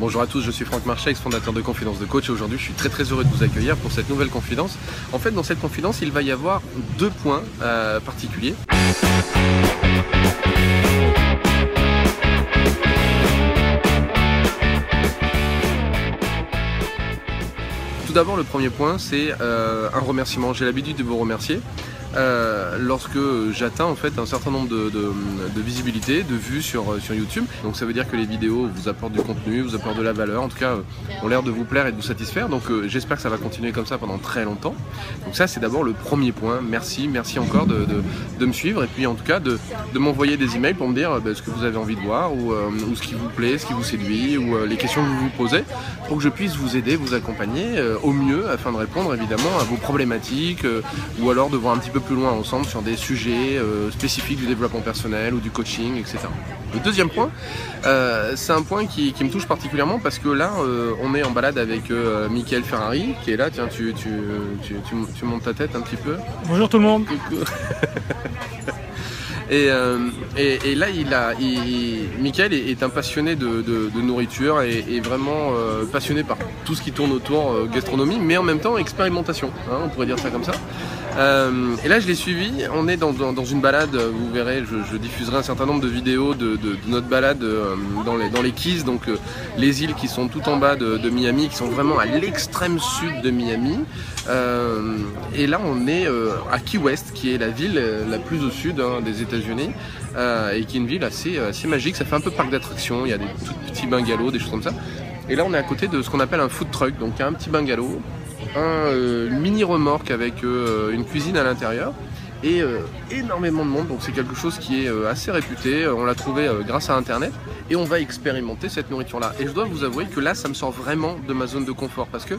Bonjour à tous, je suis Franck Marchais, fondateur de Confidence de Coach et aujourd'hui je suis très très heureux de vous accueillir pour cette nouvelle confidence. En fait dans cette confidence il va y avoir deux points euh, particuliers. Tout d'abord le premier point c'est euh, un remerciement. J'ai l'habitude de vous remercier. Euh, lorsque j'atteins en fait un certain nombre de, de, visibilité, de vues sur, sur YouTube. Donc ça veut dire que les vidéos vous apportent du contenu, vous apportent de la valeur, en tout cas ont l'air de vous plaire et de vous satisfaire. Donc euh, j'espère que ça va continuer comme ça pendant très longtemps. Donc ça c'est d'abord le premier point. Merci, merci encore de, de, me suivre et puis en tout cas de, m'envoyer des emails pour me dire bah, ce que vous avez envie de voir ou, euh, ou, ce qui vous plaît, ce qui vous séduit ou les questions que vous vous posez pour que je puisse vous aider, vous accompagner au mieux afin de répondre évidemment à vos problématiques ou alors de voir un petit peu plus loin ensemble sur des sujets euh, spécifiques du développement personnel ou du coaching, etc. Le deuxième point, euh, c'est un point qui, me touche particulièrement parce que là, euh, on est en balade avec Michael Ferrari qui est là. Tiens, tu, tu, tu, montes ta tête un petit peu. Bonjour tout le monde. Et, et, là, il a, Michael est, un passionné de, nourriture et, vraiment passionné par tout ce qui tourne autour gastronomie, mais en même temps expérimentation. Hein, on pourrait dire ça comme ça. Euh, et là, je l'ai suivi. On est dans, une balade. Vous verrez, je, diffuserai un certain nombre de vidéos de, notre balade euh, dans, les, Keys, donc euh, les îles qui sont tout en bas de, Miami, qui sont vraiment à l'extrême sud de Miami. et là, on est à Key West, qui est la ville la plus au sud hein, des États-Unis. Et qui est une ville assez, assez magique. Ça fait un peu parc d'attractions. Il y a des tout petits bungalows, des choses comme ça. Et là, on est à côté de ce qu'on appelle un food truck, donc un petit bungalow un euh, mini remorque avec euh, une cuisine à l'intérieur et euh, énormément de monde. Donc c'est quelque chose qui est assez réputé. On l'a trouvé grâce à Internet et on va expérimenter cette nourriture-là. Et je dois vous avouer que là, ça me sort vraiment de ma zone de confort parce que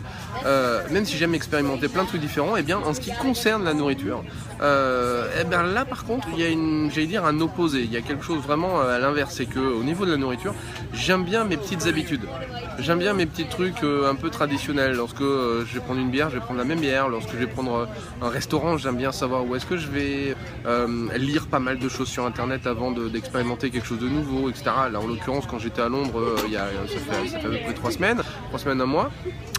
même si j'aime expérimenter plein de trucs différents, et eh bien en ce qui concerne la nourriture, et eh bien là par contre, il y a une, j'allais dire un opposé. Il y a quelque chose vraiment à l'inverse, c'est que au niveau de la nourriture, j'aime bien mes petites habitudes. J'aime bien mes petits trucs euh, un peu traditionnels. Lorsque euh, je vais prendre une bière, je vais prendre la même bière. Lorsque je vais prendre euh, un restaurant, j'aime bien savoir où est-ce que je vais. lire pas mal de choses sur internet avant d'expérimenter quelque chose de nouveau, etc. Là, l'occurrence, quand j'étais à Londres, il y a, ça, fait, près trois semaines, trois semaines, un mois,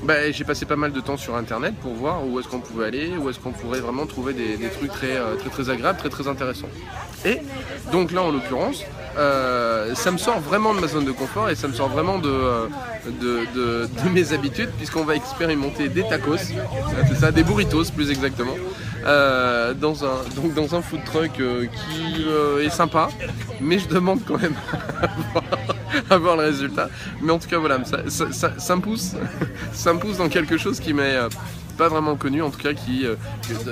bah, j'ai passé pas mal de temps sur internet pour voir où est-ce qu'on pouvait aller, où est-ce qu'on pourrait vraiment trouver des, trucs très, très, très agréables, très, très intéressants. Et donc là, en l'occurrence, ça me sort vraiment de ma zone de confort et ça me sort vraiment de, mes habitudes puisqu'on va expérimenter des tacos, ça, des burritos plus exactement, euh, dans, un, donc dans un food truck euh, qui euh, est sympa, mais je demande quand même à voir, le résultat. Mais en tout cas voilà, ça, ça me pousse, ça me pousse dans quelque chose qui m'est pas vraiment connu, en tout cas qui, euh,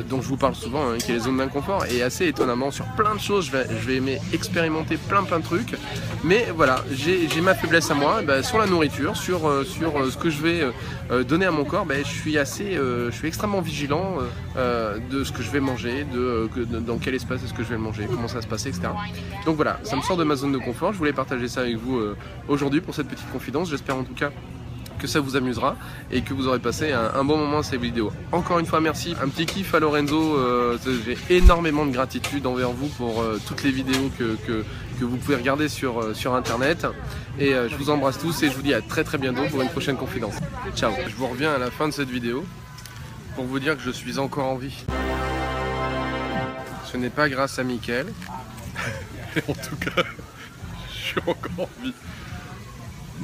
dont je vous parle souvent, hein, qui est les zones d'inconfort, et assez étonnamment sur plein de choses, je vais, je vais aimer expérimenter plein plein de trucs, mais voilà, j'ai ma faiblesse à moi, bah, sur la nourriture, sur, euh, sur euh, ce que je vais donner à mon corps, bah, je suis assez, je suis extrêmement vigilant de ce que je vais manger, de, dans quel espace est-ce que je vais le manger, comment ça se passer, etc. Donc voilà, ça me sort de ma zone de confort, je voulais partager ça avec vous aujourd'hui pour cette petite confidence, j'espère en tout cas que ça vous amusera et que vous aurez passé un, bon moment à ces vidéos. Encore une fois, merci. Un petit kiff à Lorenzo. Euh, j'ai énormément de gratitude envers vous pour euh, toutes les vidéos que, que, vous pouvez regarder sur, euh, sur Internet. Et je vous embrasse tous et je vous dis à très très bientôt pour une prochaine confidence. Ciao. Je vous reviens à la fin de cette vidéo pour vous dire que je suis encore en vie. Ce n'est pas grâce à Mickaël. en tout cas, je suis encore en vie.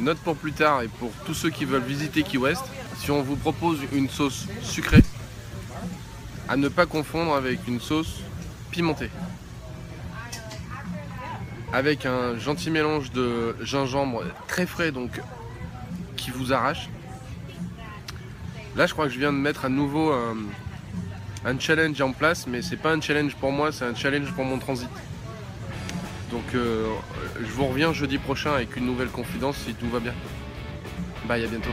Note pour plus tard et pour tous ceux qui veulent visiter Key West, si on vous propose une sauce sucrée, à ne pas confondre avec une sauce pimentée. Avec un gentil mélange de gingembre très frais, donc qui vous arrache. Là, je crois que je viens de mettre à nouveau un, challenge en place, mais c'est pas un challenge pour moi, c'est un challenge pour mon transit. Donc euh, je vous reviens jeudi prochain avec une nouvelle confidence si tout va bien. Bye, à bientôt.